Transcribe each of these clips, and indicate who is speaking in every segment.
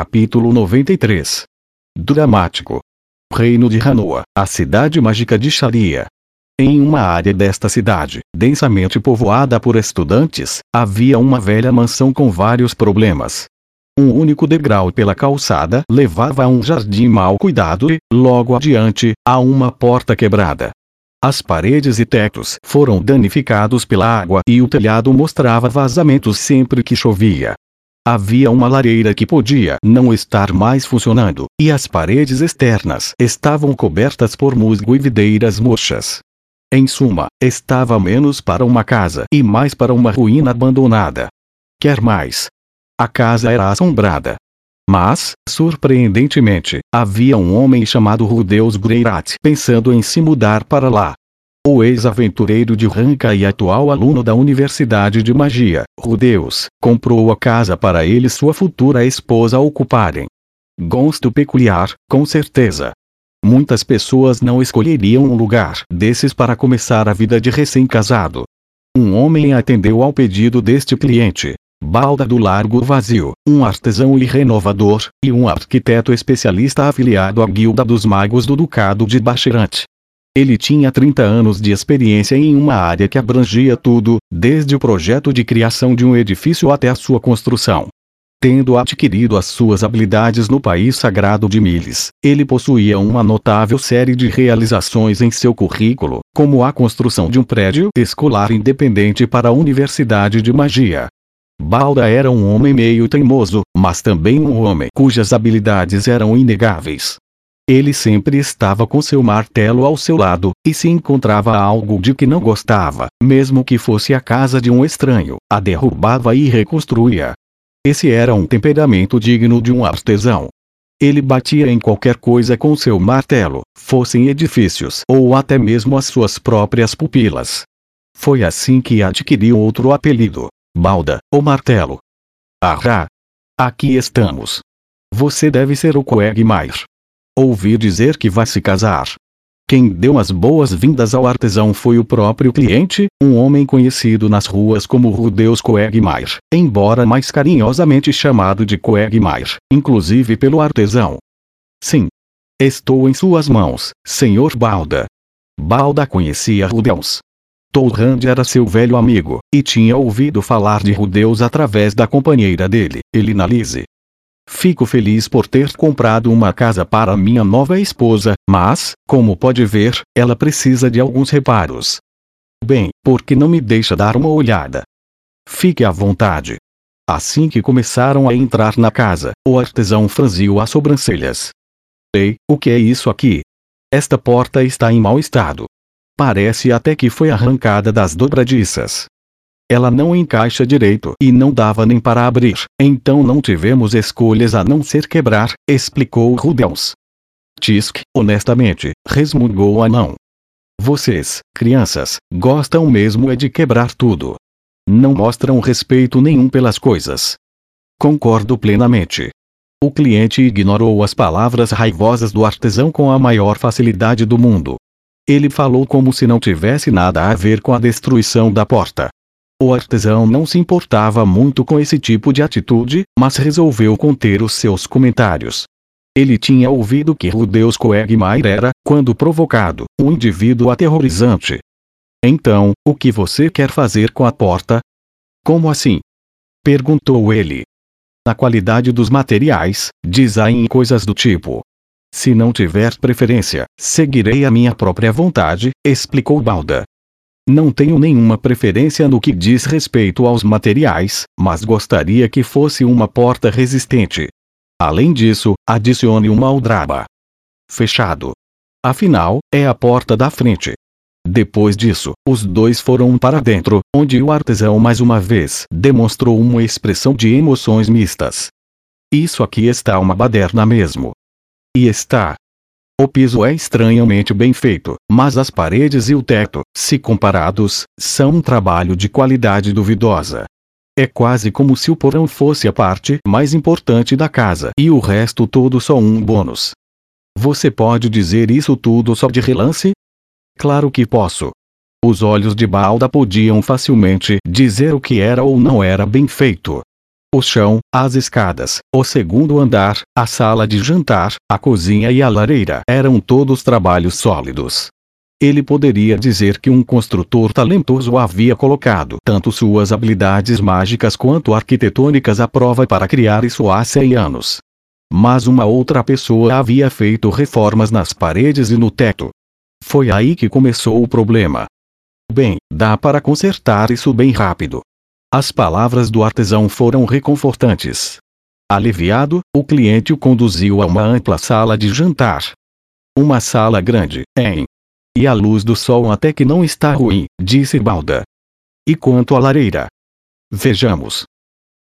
Speaker 1: Capítulo 93 Dramático Reino de Hanoa, a cidade mágica de Sharia. Em uma área desta cidade, densamente povoada por estudantes, havia uma velha mansão com vários problemas. Um único degrau pela calçada levava a um jardim mal cuidado e, logo adiante, a uma porta quebrada. As paredes e tetos foram danificados pela água e o telhado mostrava vazamentos sempre que chovia. Havia uma lareira que podia não estar mais funcionando, e as paredes externas estavam cobertas por musgo e videiras murchas. Em suma, estava menos para uma casa e mais para uma ruína abandonada. Quer mais? A casa era assombrada. Mas, surpreendentemente, havia um homem chamado Rudeus Greirat pensando em se mudar para lá. O ex-aventureiro de Ranca e atual aluno da Universidade de Magia, Rudeus, comprou a casa para ele e sua futura esposa ocuparem. Gosto peculiar, com certeza. Muitas pessoas não escolheriam um lugar desses para começar a vida de recém-casado. Um homem atendeu ao pedido deste cliente, Balda do Largo Vazio, um artesão e renovador, e um arquiteto especialista afiliado à Guilda dos Magos do Ducado de Bacharante. Ele tinha 30 anos de experiência em uma área que abrangia tudo, desde o projeto de criação de um edifício até a sua construção. Tendo adquirido as suas habilidades no país sagrado de Miles, ele possuía uma notável série de realizações em seu currículo, como a construção de um prédio escolar independente para a Universidade de Magia, Balda era um homem meio teimoso, mas também um homem cujas habilidades eram inegáveis. Ele sempre estava com seu martelo ao seu lado, e se encontrava algo de que não gostava, mesmo que fosse a casa de um estranho, a derrubava e reconstruía. Esse era um temperamento digno de um artesão. Ele batia em qualquer coisa com seu martelo, fossem edifícios ou até mesmo as suas próprias pupilas. Foi assim que adquiriu outro apelido, Balda, o martelo. Ah! Aqui estamos. Você deve ser o Quagmire. Ouvi dizer que vai se casar. Quem deu as boas-vindas ao artesão foi o próprio cliente, um homem conhecido nas ruas como Rudeus Quagmire, embora mais carinhosamente chamado de Quagmire, inclusive pelo artesão. Sim. Estou em suas mãos, Senhor Balda. Balda conhecia Rudeus. Tolrand era seu velho amigo, e tinha ouvido falar de Rudeus através da companheira dele, Elina Lise. Fico feliz por ter comprado uma casa para minha nova esposa, mas, como pode ver, ela precisa de alguns reparos. Bem, por que não me deixa dar uma olhada? Fique à vontade. Assim que começaram a entrar na casa, o artesão franziu as sobrancelhas. Ei, o que é isso aqui? Esta porta está em mau estado. Parece até que foi arrancada das dobradiças. Ela não encaixa direito e não dava nem para abrir, então não tivemos escolhas a não ser quebrar, explicou Rudels. Tisk, honestamente, resmungou o anão. Vocês, crianças, gostam mesmo é de quebrar tudo. Não mostram respeito nenhum pelas coisas. Concordo plenamente. O cliente ignorou as palavras raivosas do artesão com a maior facilidade do mundo. Ele falou como se não tivesse nada a ver com a destruição da porta. O artesão não se importava muito com esse tipo de atitude, mas resolveu conter os seus comentários. Ele tinha ouvido que Rudeus Quagmire era, quando provocado, um indivíduo aterrorizante. Então, o que você quer fazer com a porta? Como assim? Perguntou ele. Na qualidade dos materiais, design e coisas do tipo. Se não tiver preferência, seguirei a minha própria vontade, explicou Balda. Não tenho nenhuma preferência no que diz respeito aos materiais, mas gostaria que fosse uma porta resistente. Além disso, adicione uma aldraba. Fechado. Afinal, é a porta da frente. Depois disso, os dois foram para dentro, onde o artesão mais uma vez demonstrou uma expressão de emoções mistas. Isso aqui está uma baderna mesmo. E está. O piso é estranhamente bem feito, mas as paredes e o teto, se comparados, são um trabalho de qualidade duvidosa. É quase como se o porão fosse a parte mais importante da casa e o resto todo só um bônus. Você pode dizer isso tudo só de relance? Claro que posso. Os olhos de Balda podiam facilmente dizer o que era ou não era bem feito. O chão, as escadas, o segundo andar, a sala de jantar, a cozinha e a lareira eram todos trabalhos sólidos. Ele poderia dizer que um construtor talentoso havia colocado tanto suas habilidades mágicas quanto arquitetônicas à prova para criar isso há 100 anos. Mas uma outra pessoa havia feito reformas nas paredes e no teto. Foi aí que começou o problema. Bem, dá para consertar isso bem rápido. As palavras do artesão foram reconfortantes. Aliviado, o cliente o conduziu a uma ampla sala de jantar. Uma sala grande, em e a luz do sol até que não está ruim, disse Balda. E quanto à lareira? Vejamos.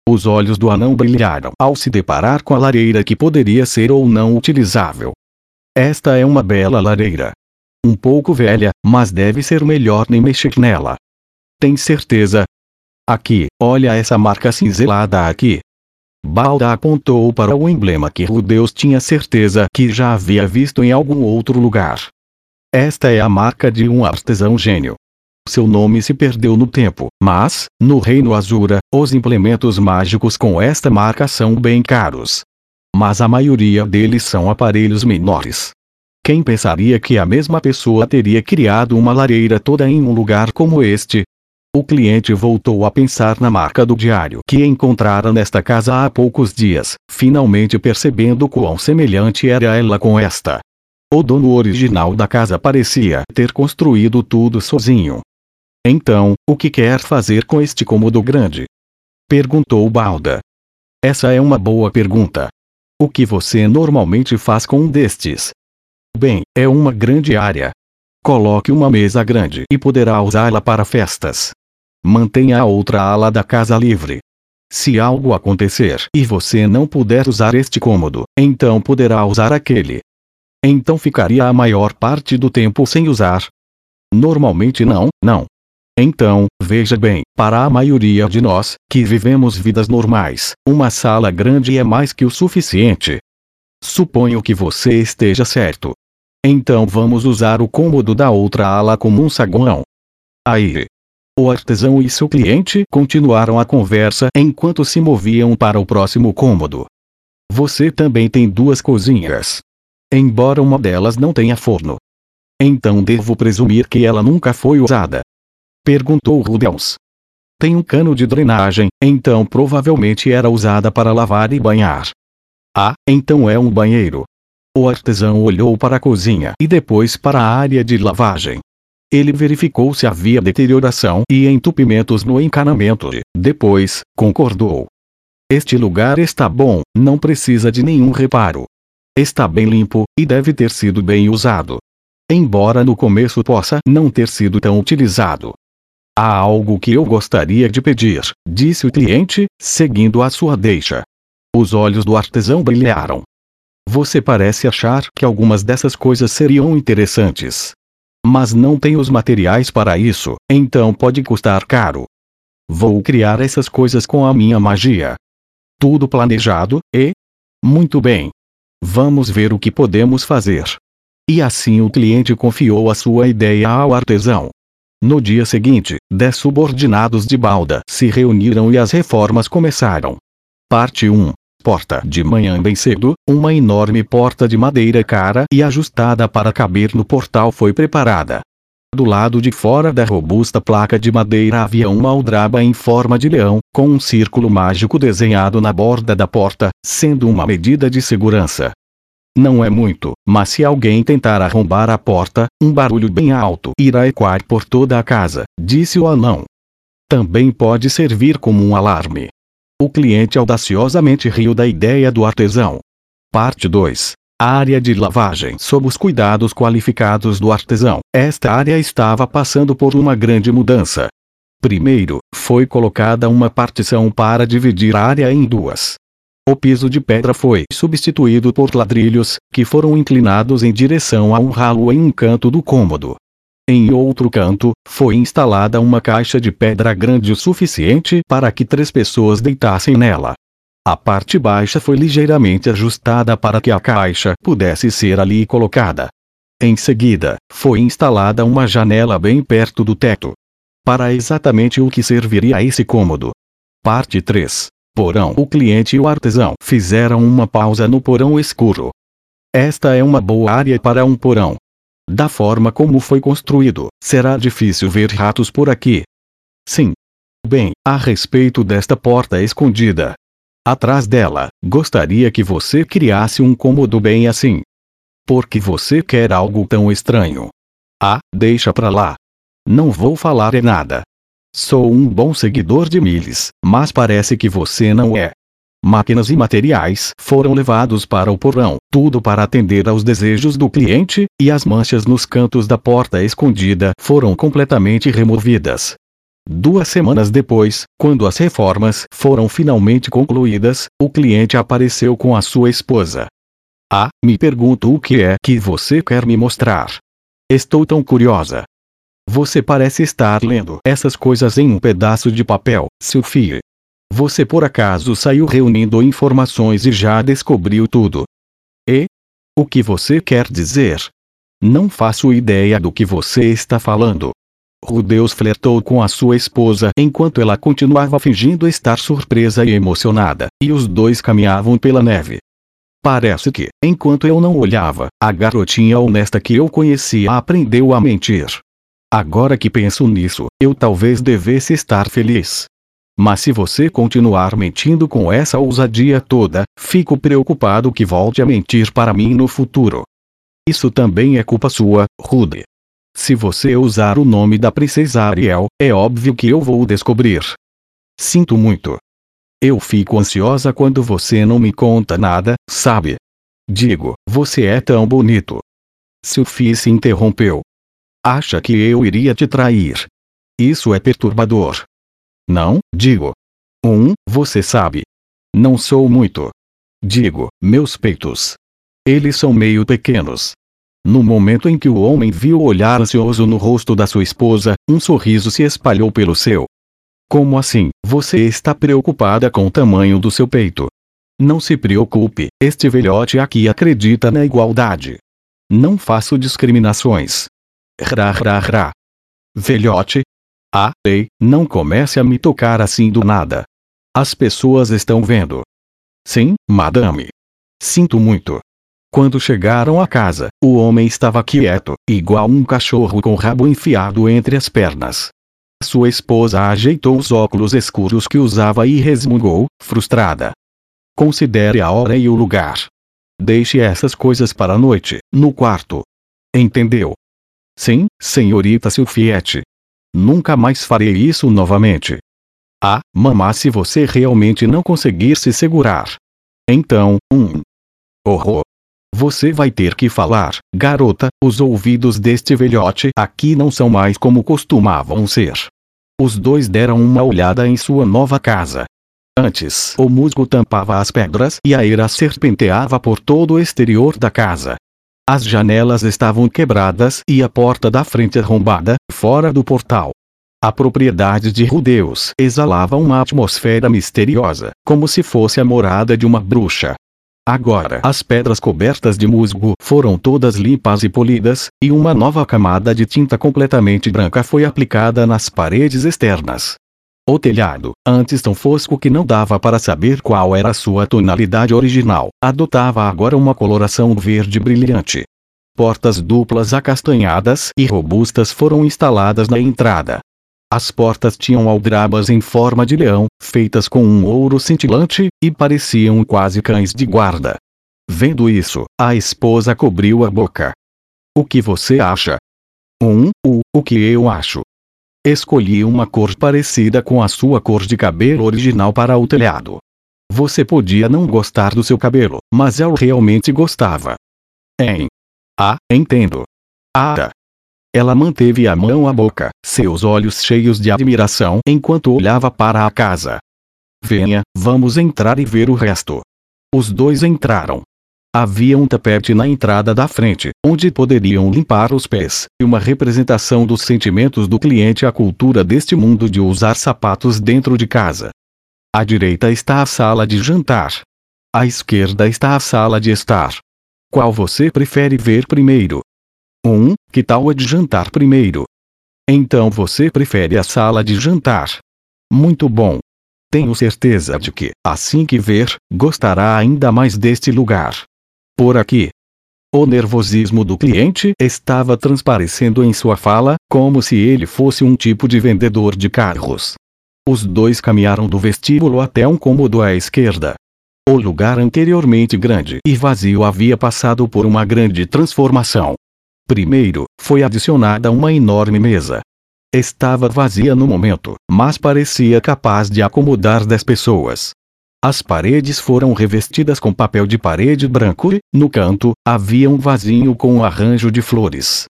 Speaker 1: Os olhos do anão brilharam ao se deparar com a lareira que poderia ser ou não utilizável. Esta é uma bela lareira. Um pouco velha, mas deve ser melhor nem mexer nela. Tem certeza? Aqui, olha essa marca cinzelada aqui. Balda apontou para o emblema que Rudeus tinha certeza que já havia visto em algum outro lugar. Esta é a marca de um artesão gênio. Seu nome se perdeu no tempo, mas, no Reino Azura, os implementos mágicos com esta marca são bem caros. Mas a maioria deles são aparelhos menores. Quem pensaria que a mesma pessoa teria criado uma lareira toda em um lugar como este? O cliente voltou a pensar na marca do diário que encontrara nesta casa há poucos dias, finalmente percebendo quão semelhante era ela com esta. O dono original da casa parecia ter construído tudo sozinho. Então, o que quer fazer com este cômodo grande? Perguntou Balda. Essa é uma boa pergunta. O que você normalmente faz com um destes? Bem, é uma grande área. Coloque uma mesa grande e poderá usá-la para festas. Mantenha a outra ala da casa livre. Se algo acontecer e você não puder usar este cômodo, então poderá usar aquele. Então ficaria a maior parte do tempo sem usar? Normalmente não, não. Então, veja bem, para a maioria de nós, que vivemos vidas normais, uma sala grande é mais que o suficiente. Suponho que você esteja certo. Então vamos usar o cômodo da outra ala como um saguão. Aí. O artesão e seu cliente continuaram a conversa enquanto se moviam para o próximo cômodo. Você também tem duas cozinhas embora uma delas não tenha forno. Então devo presumir que ela nunca foi usada? Perguntou Rubens. Tem um cano de drenagem, então provavelmente era usada para lavar e banhar. Ah, então é um banheiro. O artesão olhou para a cozinha e depois para a área de lavagem. Ele verificou se havia deterioração e entupimentos no encanamento e, depois, concordou. Este lugar está bom, não precisa de nenhum reparo. Está bem limpo, e deve ter sido bem usado. Embora no começo possa não ter sido tão utilizado. Há algo que eu gostaria de pedir, disse o cliente, seguindo a sua deixa. Os olhos do artesão brilharam. Você parece achar que algumas dessas coisas seriam interessantes. Mas não tem os materiais para isso, então pode custar caro. Vou criar essas coisas com a minha magia. Tudo planejado, e? Muito bem. Vamos ver o que podemos fazer. E assim o cliente confiou a sua ideia ao artesão. No dia seguinte, dez subordinados de balda se reuniram e as reformas começaram. Parte 1. Porta de manhã bem cedo, uma enorme porta de madeira cara e ajustada para caber no portal foi preparada. Do lado de fora da robusta placa de madeira havia uma aldraba em forma de leão, com um círculo mágico desenhado na borda da porta, sendo uma medida de segurança. Não é muito, mas se alguém tentar arrombar a porta, um barulho bem alto irá ecoar por toda a casa, disse o anão. Também pode servir como um alarme. O cliente audaciosamente riu da ideia do artesão. Parte 2 área de lavagem sob os cuidados qualificados do artesão. Esta área estava passando por uma grande mudança. Primeiro, foi colocada uma partição para dividir a área em duas. O piso de pedra foi substituído por ladrilhos, que foram inclinados em direção a um ralo em um canto do cômodo. Em outro canto, foi instalada uma caixa de pedra grande o suficiente para que três pessoas deitassem nela. A parte baixa foi ligeiramente ajustada para que a caixa pudesse ser ali colocada. Em seguida, foi instalada uma janela bem perto do teto. Para exatamente o que serviria esse cômodo. Parte 3. porão. O cliente e o artesão fizeram uma pausa no porão escuro. Esta é uma boa área para um porão. Da forma como foi construído, será difícil ver ratos por aqui. Sim. Bem, a respeito desta porta escondida. Atrás dela, gostaria que você criasse um cômodo bem assim. Porque você quer algo tão estranho. Ah, deixa pra lá. Não vou falar em nada. Sou um bom seguidor de Miles, mas parece que você não é. Máquinas e materiais foram levados para o porão, tudo para atender aos desejos do cliente, e as manchas nos cantos da porta escondida foram completamente removidas. Duas semanas depois, quando as reformas foram finalmente concluídas, o cliente apareceu com a sua esposa. Ah, me pergunto o que é que você quer me mostrar. Estou tão curiosa. Você parece estar lendo essas coisas em um pedaço de papel, Sophie. Você por acaso saiu reunindo informações e já descobriu tudo? E? O que você quer dizer? Não faço ideia do que você está falando. Rudeus flertou com a sua esposa enquanto ela continuava fingindo estar surpresa e emocionada, e os dois caminhavam pela neve. Parece que, enquanto eu não olhava, a garotinha honesta que eu conhecia aprendeu a mentir. Agora que penso nisso, eu talvez devesse estar feliz. Mas se você continuar mentindo com essa ousadia toda, fico preocupado que volte a mentir para mim no futuro. Isso também é culpa sua, Rude. Se você usar o nome da princesa Ariel, é óbvio que eu vou descobrir. Sinto muito. Eu fico ansiosa quando você não me conta nada, sabe? Digo, você é tão bonito. Sophie se interrompeu. Acha que eu iria te trair? Isso é perturbador. Não, digo. Um, você sabe. Não sou muito. Digo, meus peitos. Eles são meio pequenos. No momento em que o homem viu o olhar ansioso no rosto da sua esposa, um sorriso se espalhou pelo seu. Como assim? Você está preocupada com o tamanho do seu peito? Não se preocupe, este velhote aqui acredita na igualdade. Não faço discriminações. Ra ra ra. Velhote? Ah, ei, não comece a me tocar assim do nada. As pessoas estão vendo. Sim, madame. Sinto muito. Quando chegaram à casa, o homem estava quieto, igual um cachorro com o rabo enfiado entre as pernas. Sua esposa ajeitou os óculos escuros que usava e resmungou, frustrada. Considere a hora e o lugar. Deixe essas coisas para a noite, no quarto. Entendeu? Sim, senhorita Silfiette. Nunca mais farei isso novamente. Ah, mamá se você realmente não conseguir se segurar. Então, um. Horror. Você vai ter que falar, garota, os ouvidos deste velhote aqui não são mais como costumavam ser. Os dois deram uma olhada em sua nova casa. Antes, o musgo tampava as pedras e a eira serpenteava por todo o exterior da casa. As janelas estavam quebradas e a porta da frente arrombada, fora do portal. A propriedade de Rudeus exalava uma atmosfera misteriosa, como se fosse a morada de uma bruxa. Agora as pedras cobertas de musgo foram todas limpas e polidas, e uma nova camada de tinta completamente branca foi aplicada nas paredes externas. O telhado, antes tão fosco que não dava para saber qual era sua tonalidade original, adotava agora uma coloração verde brilhante. Portas duplas acastanhadas e robustas foram instaladas na entrada, as portas tinham aldrabas em forma de leão, feitas com um ouro cintilante, e pareciam quase cães de guarda. Vendo isso, a esposa cobriu a boca. O que você acha? Um, o, o que eu acho. Escolhi uma cor parecida com a sua cor de cabelo original para o telhado. Você podia não gostar do seu cabelo, mas eu realmente gostava. Em. Ah, entendo. Ah, ela manteve a mão à boca, seus olhos cheios de admiração enquanto olhava para a casa. Venha, vamos entrar e ver o resto. Os dois entraram. Havia um tapete na entrada da frente, onde poderiam limpar os pés, e uma representação dos sentimentos do cliente à cultura deste mundo de usar sapatos dentro de casa. À direita está a sala de jantar. À esquerda está a sala de estar. Qual você prefere ver primeiro? 1. Que tal a de jantar primeiro? Então você prefere a sala de jantar. Muito bom. Tenho certeza de que, assim que ver, gostará ainda mais deste lugar. Por aqui. O nervosismo do cliente estava transparecendo em sua fala, como se ele fosse um tipo de vendedor de carros. Os dois caminharam do vestíbulo até um cômodo à esquerda. O lugar anteriormente grande e vazio havia passado por uma grande transformação. Primeiro, foi adicionada uma enorme mesa, Estava vazia no momento, mas parecia capaz de acomodar dez pessoas. As paredes foram revestidas com papel de parede branco e, no canto, havia um vasinho com um arranjo de flores.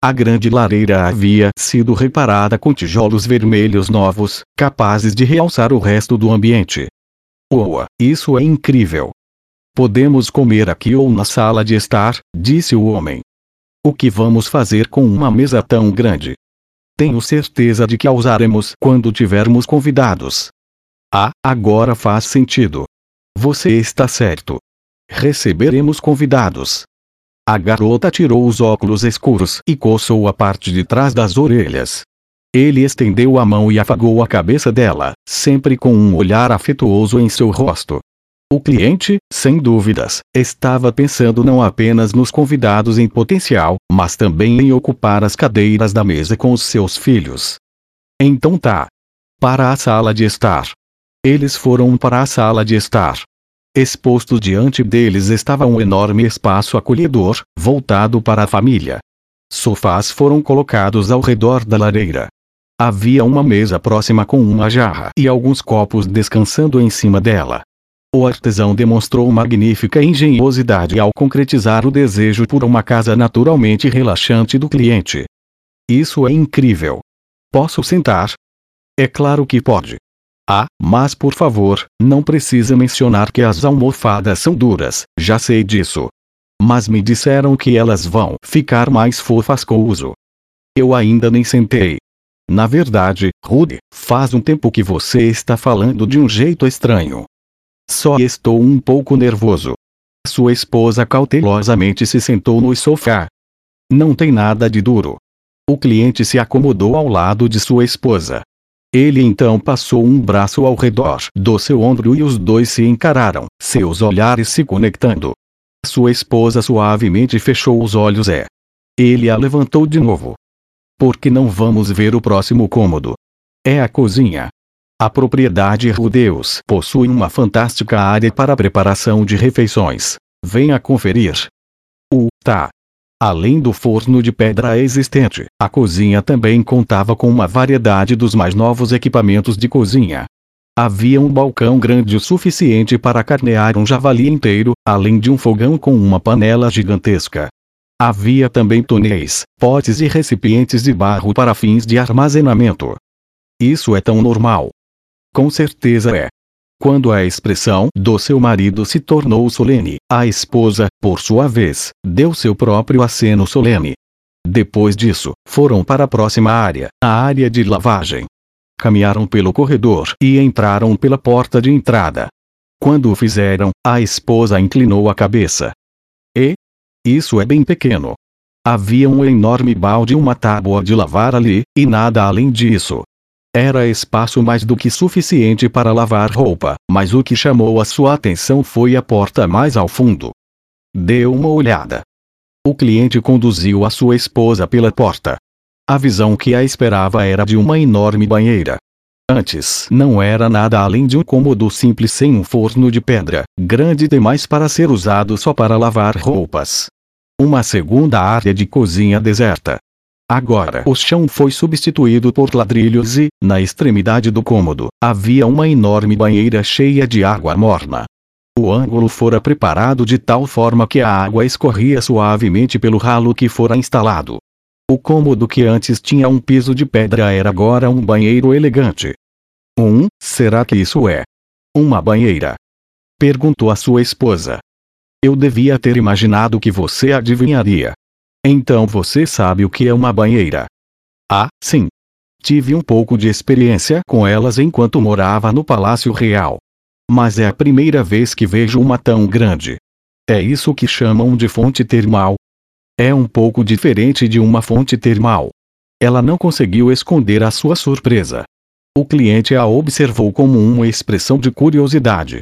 Speaker 1: A grande lareira havia sido reparada com tijolos vermelhos novos, capazes de realçar o resto do ambiente. Oa, isso é incrível! Podemos comer aqui ou na sala de estar, disse o homem. O que vamos fazer com uma mesa tão grande? Tenho certeza de que a usaremos quando tivermos convidados. Ah, agora faz sentido. Você está certo. Receberemos convidados. A garota tirou os óculos escuros e coçou a parte de trás das orelhas. Ele estendeu a mão e afagou a cabeça dela, sempre com um olhar afetuoso em seu rosto. O cliente, sem dúvidas, estava pensando não apenas nos convidados em potencial, mas também em ocupar as cadeiras da mesa com os seus filhos. Então tá. Para a sala de estar. Eles foram para a sala de estar. Exposto diante deles estava um enorme espaço acolhedor, voltado para a família. Sofás foram colocados ao redor da lareira. Havia uma mesa próxima com uma jarra e alguns copos descansando em cima dela. O artesão demonstrou magnífica engenhosidade ao concretizar o desejo por uma casa naturalmente relaxante do cliente. Isso é incrível. Posso sentar? É claro que pode. Ah, mas por favor, não precisa mencionar que as almofadas são duras, já sei disso. Mas me disseram que elas vão ficar mais fofas com o uso. Eu ainda nem sentei. Na verdade, Rudy, faz um tempo que você está falando de um jeito estranho. Só estou um pouco nervoso. Sua esposa cautelosamente se sentou no sofá. Não tem nada de duro. O cliente se acomodou ao lado de sua esposa. Ele então passou um braço ao redor do seu ombro e os dois se encararam, seus olhares se conectando. Sua esposa suavemente fechou os olhos e. Ele a levantou de novo. Por que não vamos ver o próximo cômodo? É a cozinha. A propriedade Rudeus possui uma fantástica área para preparação de refeições. Venha conferir. O tá. Além do forno de pedra existente, a cozinha também contava com uma variedade dos mais novos equipamentos de cozinha. Havia um balcão grande o suficiente para carnear um javali inteiro, além de um fogão com uma panela gigantesca. Havia também tonéis, potes e recipientes de barro para fins de armazenamento. Isso é tão normal, com certeza é. Quando a expressão do seu marido se tornou solene, a esposa, por sua vez, deu seu próprio aceno solene. Depois disso, foram para a próxima área, a área de lavagem. Caminharam pelo corredor e entraram pela porta de entrada. Quando o fizeram, a esposa inclinou a cabeça. E? Isso é bem pequeno. Havia um enorme balde e uma tábua de lavar ali, e nada além disso. Era espaço mais do que suficiente para lavar roupa, mas o que chamou a sua atenção foi a porta mais ao fundo. Deu uma olhada. O cliente conduziu a sua esposa pela porta. A visão que a esperava era de uma enorme banheira. Antes não era nada além de um cômodo simples sem um forno de pedra, grande demais para ser usado só para lavar roupas. Uma segunda área de cozinha deserta, Agora o chão foi substituído por ladrilhos e, na extremidade do cômodo, havia uma enorme banheira cheia de água morna. O ângulo fora preparado de tal forma que a água escorria suavemente pelo ralo que fora instalado. O cômodo que antes tinha um piso de pedra era agora um banheiro elegante. Um, será que isso é? Uma banheira? Perguntou a sua esposa. Eu devia ter imaginado que você adivinharia. Então você sabe o que é uma banheira? Ah, sim. Tive um pouco de experiência com elas enquanto morava no Palácio Real. Mas é a primeira vez que vejo uma tão grande. É isso que chamam de fonte termal. É um pouco diferente de uma fonte termal. Ela não conseguiu esconder a sua surpresa. O cliente a observou como uma expressão de curiosidade.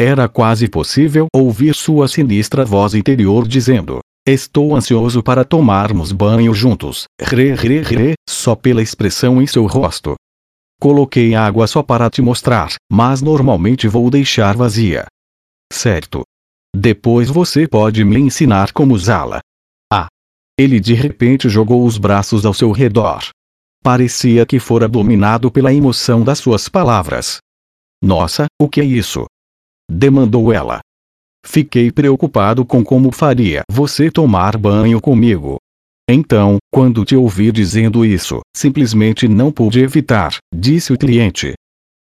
Speaker 1: Era quase possível ouvir sua sinistra voz interior dizendo: Estou ansioso para tomarmos banho juntos. Re, re, re, só pela expressão em seu rosto. Coloquei água só para te mostrar, mas normalmente vou deixar vazia. Certo. Depois você pode me ensinar como usá-la. Ah. Ele de repente jogou os braços ao seu redor. Parecia que fora dominado pela emoção das suas palavras. Nossa, o que é isso? Demandou ela. Fiquei preocupado com como faria você tomar banho comigo. Então, quando te ouvi dizendo isso, simplesmente não pude evitar, disse o cliente.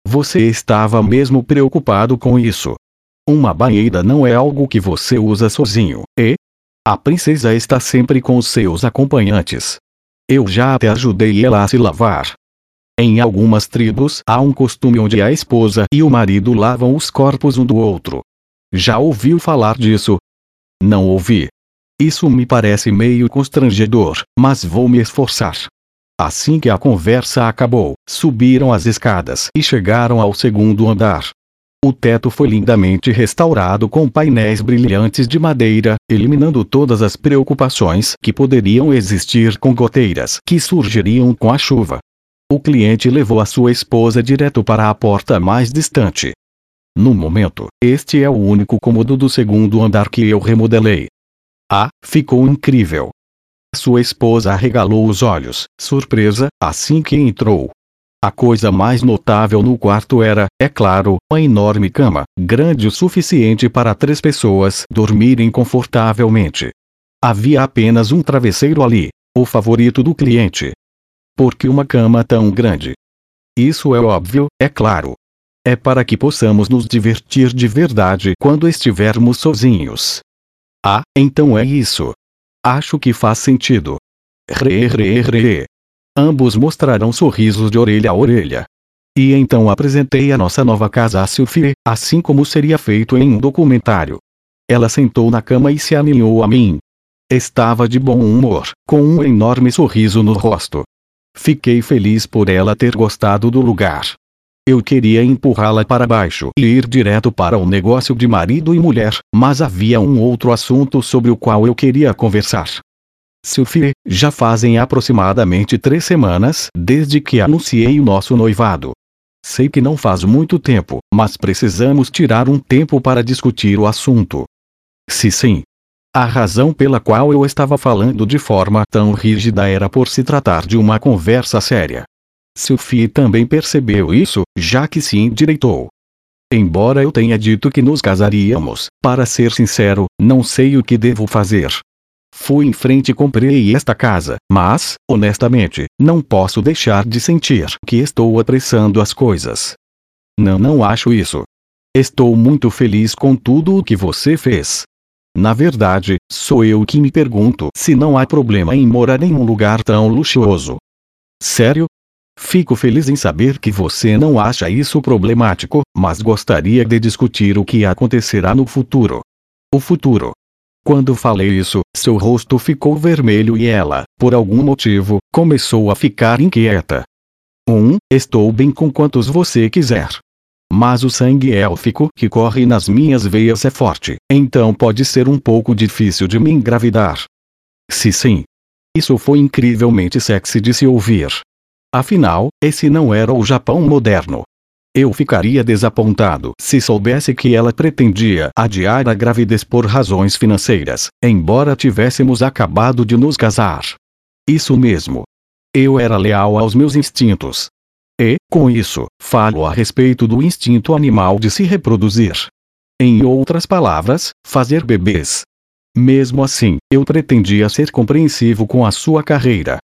Speaker 1: Você estava mesmo preocupado com isso. Uma banheira não é algo que você usa sozinho, e? A princesa está sempre com seus acompanhantes. Eu já até ajudei ela a se lavar. Em algumas tribos há um costume onde a esposa e o marido lavam os corpos um do outro. Já ouviu falar disso? Não ouvi. Isso me parece meio constrangedor, mas vou me esforçar. Assim que a conversa acabou, subiram as escadas e chegaram ao segundo andar. O teto foi lindamente restaurado com painéis brilhantes de madeira, eliminando todas as preocupações que poderiam existir com goteiras que surgiriam com a chuva. O cliente levou a sua esposa direto para a porta mais distante. No momento, este é o único cômodo do segundo andar que eu remodelei. Ah, ficou incrível. Sua esposa arregalou os olhos, surpresa, assim que entrou. A coisa mais notável no quarto era, é claro, uma enorme cama, grande o suficiente para três pessoas dormirem confortavelmente. Havia apenas um travesseiro ali, o favorito do cliente. Por que uma cama tão grande? Isso é óbvio, é claro. É para que possamos nos divertir de verdade quando estivermos sozinhos. Ah, então é isso. Acho que faz sentido. Re, re, re. Ambos mostrarão sorrisos de orelha a orelha. E então apresentei a nossa nova casa a Sylvie, assim como seria feito em um documentário. Ela sentou na cama e se aninhou a mim. Estava de bom humor, com um enorme sorriso no rosto. Fiquei feliz por ela ter gostado do lugar. Eu queria empurrá-la para baixo e ir direto para o negócio de marido e mulher, mas havia um outro assunto sobre o qual eu queria conversar. Sophie, já fazem aproximadamente três semanas desde que anunciei o nosso noivado. Sei que não faz muito tempo, mas precisamos tirar um tempo para discutir o assunto. Se sim. A razão pela qual eu estava falando de forma tão rígida era por se tratar de uma conversa séria. Sophie também percebeu isso, já que se endireitou. Embora eu tenha dito que nos casaríamos, para ser sincero, não sei o que devo fazer. Fui em frente e comprei esta casa, mas, honestamente, não posso deixar de sentir que estou apressando as coisas. Não, não acho isso. Estou muito feliz com tudo o que você fez. Na verdade, sou eu que me pergunto se não há problema em morar em um lugar tão luxuoso. Sério? Fico feliz em saber que você não acha isso problemático, mas gostaria de discutir o que acontecerá no futuro. O futuro. Quando falei isso, seu rosto ficou vermelho e ela, por algum motivo, começou a ficar inquieta. Um, estou bem com quantos você quiser. Mas o sangue élfico que corre nas minhas veias é forte, então pode ser um pouco difícil de me engravidar. Se sim. Isso foi incrivelmente sexy de se ouvir. Afinal, esse não era o Japão moderno. Eu ficaria desapontado se soubesse que ela pretendia adiar a gravidez por razões financeiras, embora tivéssemos acabado de nos casar. Isso mesmo. Eu era leal aos meus instintos. E, com isso, falo a respeito do instinto animal de se reproduzir. Em outras palavras, fazer bebês. Mesmo assim, eu pretendia ser compreensivo com a sua carreira.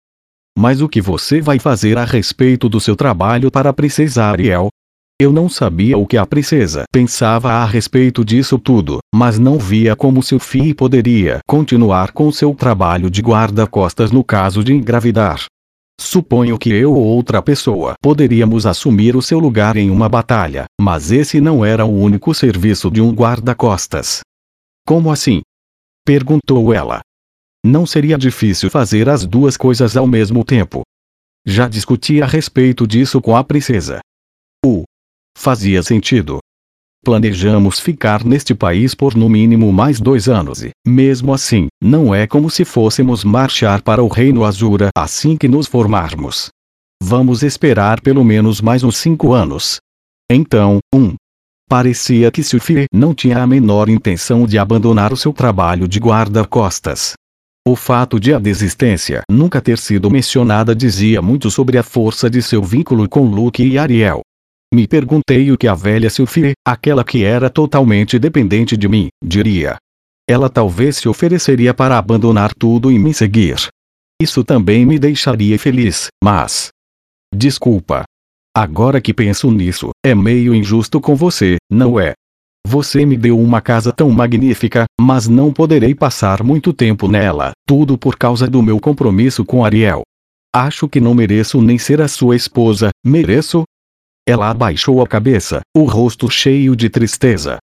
Speaker 1: Mas o que você vai fazer a respeito do seu trabalho para a princesa Ariel? Eu não sabia o que a princesa pensava a respeito disso tudo, mas não via como Sophie poderia continuar com seu trabalho de guarda-costas no caso de engravidar. Suponho que eu ou outra pessoa poderíamos assumir o seu lugar em uma batalha, mas esse não era o único serviço de um guarda-costas. Como assim? Perguntou ela. Não seria difícil fazer as duas coisas ao mesmo tempo. Já discuti a respeito disso com a princesa. O. Fazia sentido. Planejamos ficar neste país por no mínimo mais dois anos e, mesmo assim, não é como se fôssemos marchar para o Reino Azura assim que nos formarmos. Vamos esperar pelo menos mais uns cinco anos. Então, um. Parecia que Sophie não tinha a menor intenção de abandonar o seu trabalho de guarda-costas. O fato de a desistência nunca ter sido mencionada dizia muito sobre a força de seu vínculo com Luke e Ariel. Me perguntei o que a velha Sophie, aquela que era totalmente dependente de mim, diria. Ela talvez se ofereceria para abandonar tudo e me seguir. Isso também me deixaria feliz, mas. Desculpa. Agora que penso nisso, é meio injusto com você, não é? Você me deu uma casa tão magnífica, mas não poderei passar muito tempo nela, tudo por causa do meu compromisso com Ariel. Acho que não mereço nem ser a sua esposa, mereço? Ela abaixou a cabeça, o rosto cheio de tristeza.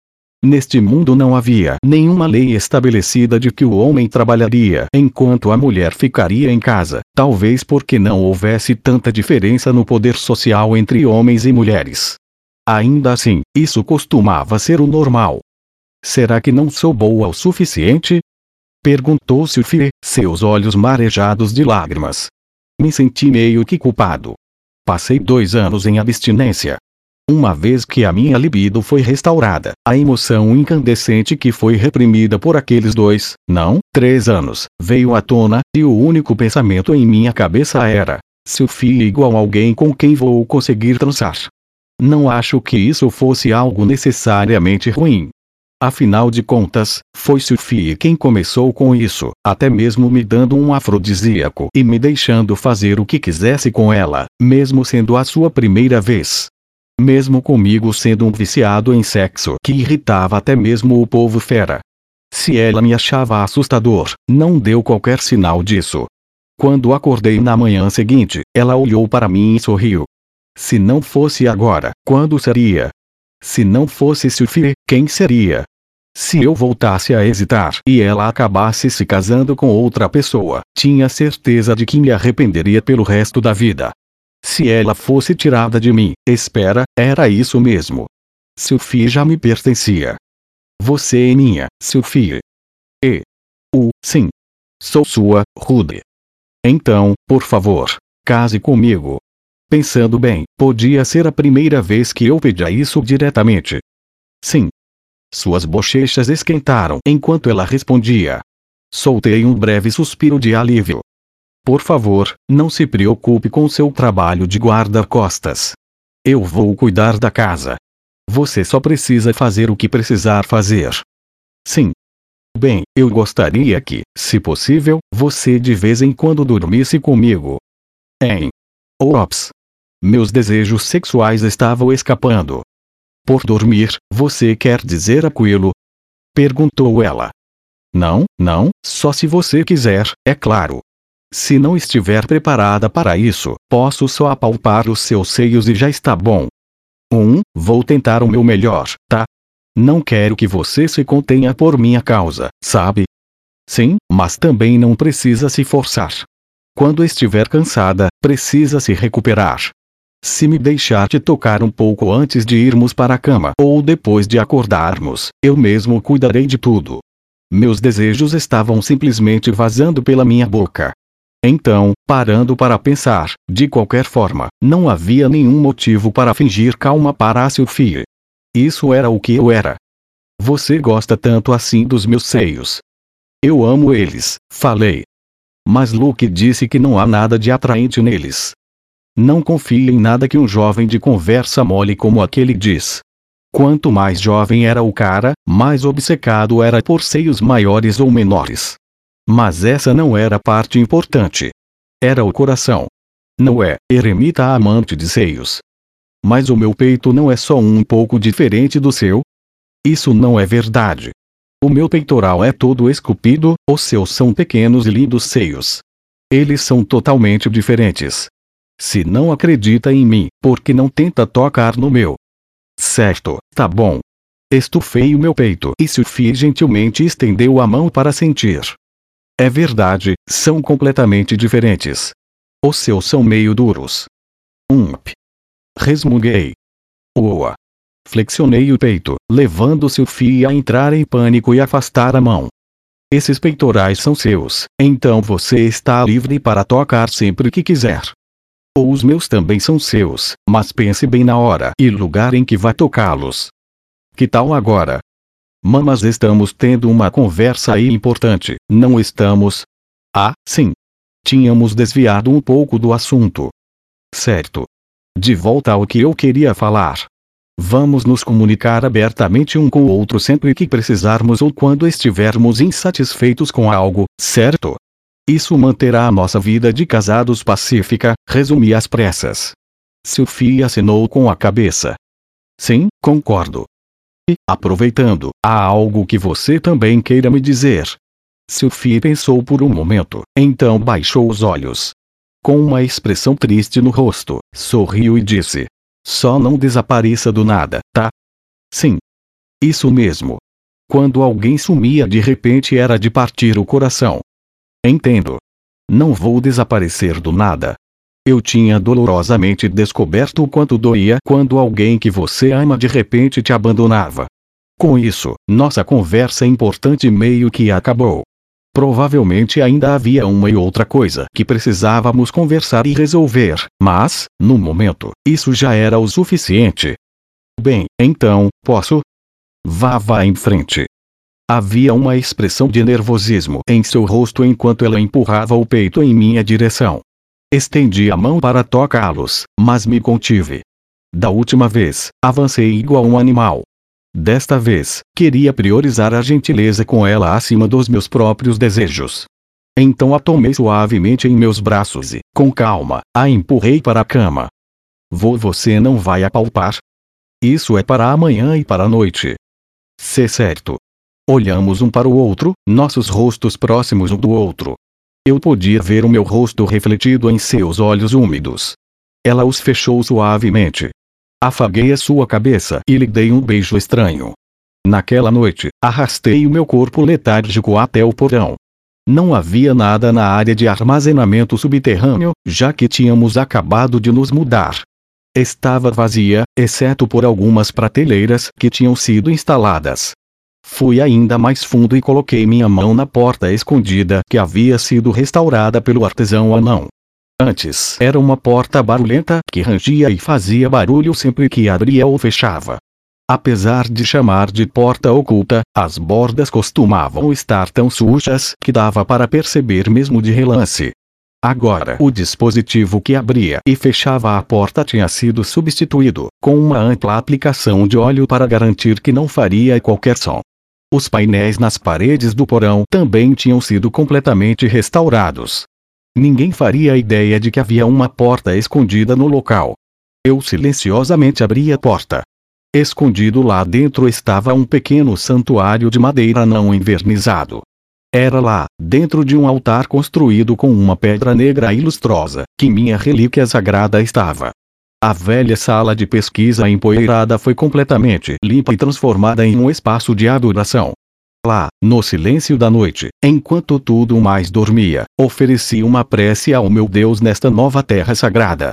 Speaker 1: Neste mundo não havia nenhuma lei estabelecida de que o homem trabalharia enquanto a mulher ficaria em casa, talvez porque não houvesse tanta diferença no poder social entre homens e mulheres. Ainda assim, isso costumava ser o normal. Será que não sou boa o suficiente? Perguntou Sophie, seus olhos marejados de lágrimas. Me senti meio que culpado. Passei dois anos em abstinência. Uma vez que a minha libido foi restaurada, a emoção incandescente que foi reprimida por aqueles dois, não, três anos, veio à tona, e o único pensamento em minha cabeça era: Sophie igual alguém com quem vou conseguir transar. Não acho que isso fosse algo necessariamente ruim. Afinal de contas, foi Sophie quem começou com isso, até mesmo me dando um afrodisíaco e me deixando fazer o que quisesse com ela, mesmo sendo a sua primeira vez. Mesmo comigo sendo um viciado em sexo que irritava até mesmo o povo fera. Se ela me achava assustador, não deu qualquer sinal disso. Quando acordei na manhã seguinte, ela olhou para mim e sorriu. Se não fosse agora, quando seria? Se não fosse Sophie, quem seria? Se eu voltasse a hesitar e ela acabasse se casando com outra pessoa, tinha certeza de que me arrependeria pelo resto da vida. Se ela fosse tirada de mim, espera, era isso mesmo. Sophie já me pertencia. Você é minha, Sophie. E. O, sim. Sou sua, Rude. Então, por favor, case comigo. Pensando bem, podia ser a primeira vez que eu pedia isso diretamente. Sim. Suas bochechas esquentaram enquanto ela respondia. Soltei um breve suspiro de alívio. Por favor, não se preocupe com seu trabalho de guarda-costas. Eu vou cuidar da casa. Você só precisa fazer o que precisar fazer. Sim. Bem, eu gostaria que, se possível, você de vez em quando dormisse comigo. Ops. Meus desejos sexuais estavam escapando. Por dormir, você quer dizer aquilo? Perguntou ela. Não, não, só se você quiser, é claro. Se não estiver preparada para isso, posso só apalpar os seus seios e já está bom. Um, vou tentar o meu melhor, tá? Não quero que você se contenha por minha causa, sabe? Sim, mas também não precisa se forçar. Quando estiver cansada, precisa se recuperar. Se me deixar te tocar um pouco antes de irmos para a cama ou depois de acordarmos, eu mesmo cuidarei de tudo. Meus desejos estavam simplesmente vazando pela minha boca. Então, parando para pensar, de qualquer forma, não havia nenhum motivo para fingir calma para a Sophie. Isso era o que eu era. Você gosta tanto assim dos meus seios. Eu amo eles, falei. Mas Luke disse que não há nada de atraente neles. Não confie em nada que um jovem de conversa mole como aquele diz. Quanto mais jovem era o cara, mais obcecado era por seios maiores ou menores. Mas essa não era a parte importante. Era o coração. Não é, eremita amante de seios. Mas o meu peito não é só um pouco diferente do seu? Isso não é verdade. O meu peitoral é todo esculpido, os seus são pequenos e lindos seios. Eles são totalmente diferentes. Se não acredita em mim, por que não tenta tocar no meu? Certo, tá bom. Estufei o meu peito e Sophie gentilmente estendeu a mão para sentir. É verdade, são completamente diferentes. Os seus são meio duros. Ump. Resmunguei. Oa. Flexionei o peito, levando Sylvie a entrar em pânico e afastar a mão. Esses peitorais são seus, então você está livre para tocar sempre que quiser. Ou os meus também são seus, mas pense bem na hora e lugar em que vai tocá-los. Que tal agora? Mamas estamos tendo uma conversa aí importante, não estamos? Ah, sim. Tínhamos desviado um pouco do assunto. Certo. De volta ao que eu queria falar. Vamos nos comunicar abertamente um com o outro sempre que precisarmos ou quando estivermos insatisfeitos com algo, certo? Isso manterá a nossa vida de casados pacífica, resumi às pressas. Sophie assinou com a cabeça. Sim, concordo. E, aproveitando, há algo que você também queira me dizer. Sophie pensou por um momento, então baixou os olhos. Com uma expressão triste no rosto, sorriu e disse: só não desapareça do nada, tá? Sim. Isso mesmo. Quando alguém sumia de repente era de partir o coração. Entendo. Não vou desaparecer do nada. Eu tinha dolorosamente descoberto o quanto doía quando alguém que você ama de repente te abandonava. Com isso, nossa conversa importante meio que acabou. Provavelmente ainda havia uma e outra coisa que precisávamos conversar e resolver, mas, no momento, isso já era o suficiente. Bem, então, posso? Vá, vá em frente. Havia uma expressão de nervosismo em seu rosto enquanto ela empurrava o peito em minha direção. Estendi a mão para tocá-los, mas me contive. Da última vez, avancei igual um animal, Desta vez, queria priorizar a gentileza com ela acima dos meus próprios desejos. Então a tomei suavemente em meus braços e, com calma, a empurrei para a cama. Vou você não vai apalpar? Isso é para amanhã e para a noite. Se certo. Olhamos um para o outro, nossos rostos próximos um do outro. Eu podia ver o meu rosto refletido em seus olhos úmidos. Ela os fechou suavemente, Afaguei a sua cabeça e lhe dei um beijo estranho. Naquela noite, arrastei o meu corpo letárgico até o porão. Não havia nada na área de armazenamento subterrâneo, já que tínhamos acabado de nos mudar. Estava vazia, exceto por algumas prateleiras que tinham sido instaladas. Fui ainda mais fundo e coloquei minha mão na porta escondida que havia sido restaurada pelo artesão anão. Antes era uma porta barulhenta que rangia e fazia barulho sempre que abria ou fechava. Apesar de chamar de porta oculta, as bordas costumavam estar tão sujas que dava para perceber mesmo de relance. Agora, o dispositivo que abria e fechava a porta tinha sido substituído, com uma ampla aplicação de óleo para garantir que não faria qualquer som. Os painéis nas paredes do porão também tinham sido completamente restaurados, Ninguém faria ideia de que havia uma porta escondida no local. Eu silenciosamente abri a porta. Escondido lá dentro estava um pequeno santuário de madeira não envernizado. Era lá, dentro de um altar construído com uma pedra negra e lustrosa, que minha relíquia sagrada estava. A velha sala de pesquisa empoeirada foi completamente limpa e transformada em um espaço de adoração. Lá, no silêncio da noite, enquanto tudo mais dormia, ofereci uma prece ao meu Deus nesta nova terra sagrada.